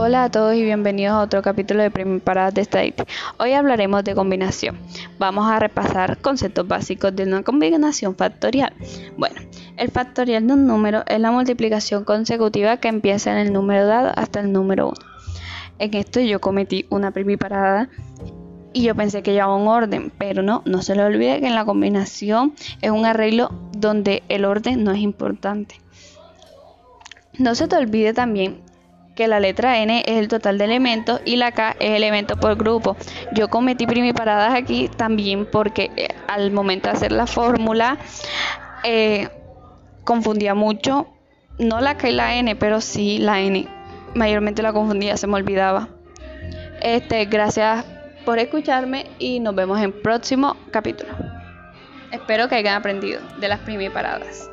Hola a todos y bienvenidos a otro capítulo de Paradas de Estadística. Hoy hablaremos de combinación. Vamos a repasar conceptos básicos de una combinación factorial. Bueno, el factorial de un número es la multiplicación consecutiva que empieza en el número dado hasta el número 1. En esto yo cometí una primiparada y yo pensé que llevaba un orden, pero no, no se le olvide que en la combinación es un arreglo donde el orden no es importante. No se te olvide también que la letra N es el total de elementos y la K es elemento por grupo. Yo cometí primiparadas aquí también porque eh, al momento de hacer la fórmula eh, confundía mucho, no la K y la N, pero sí la N. Mayormente la confundía, se me olvidaba. Este, gracias por escucharme y nos vemos en próximo capítulo. Espero que hayan aprendido de las primiparadas.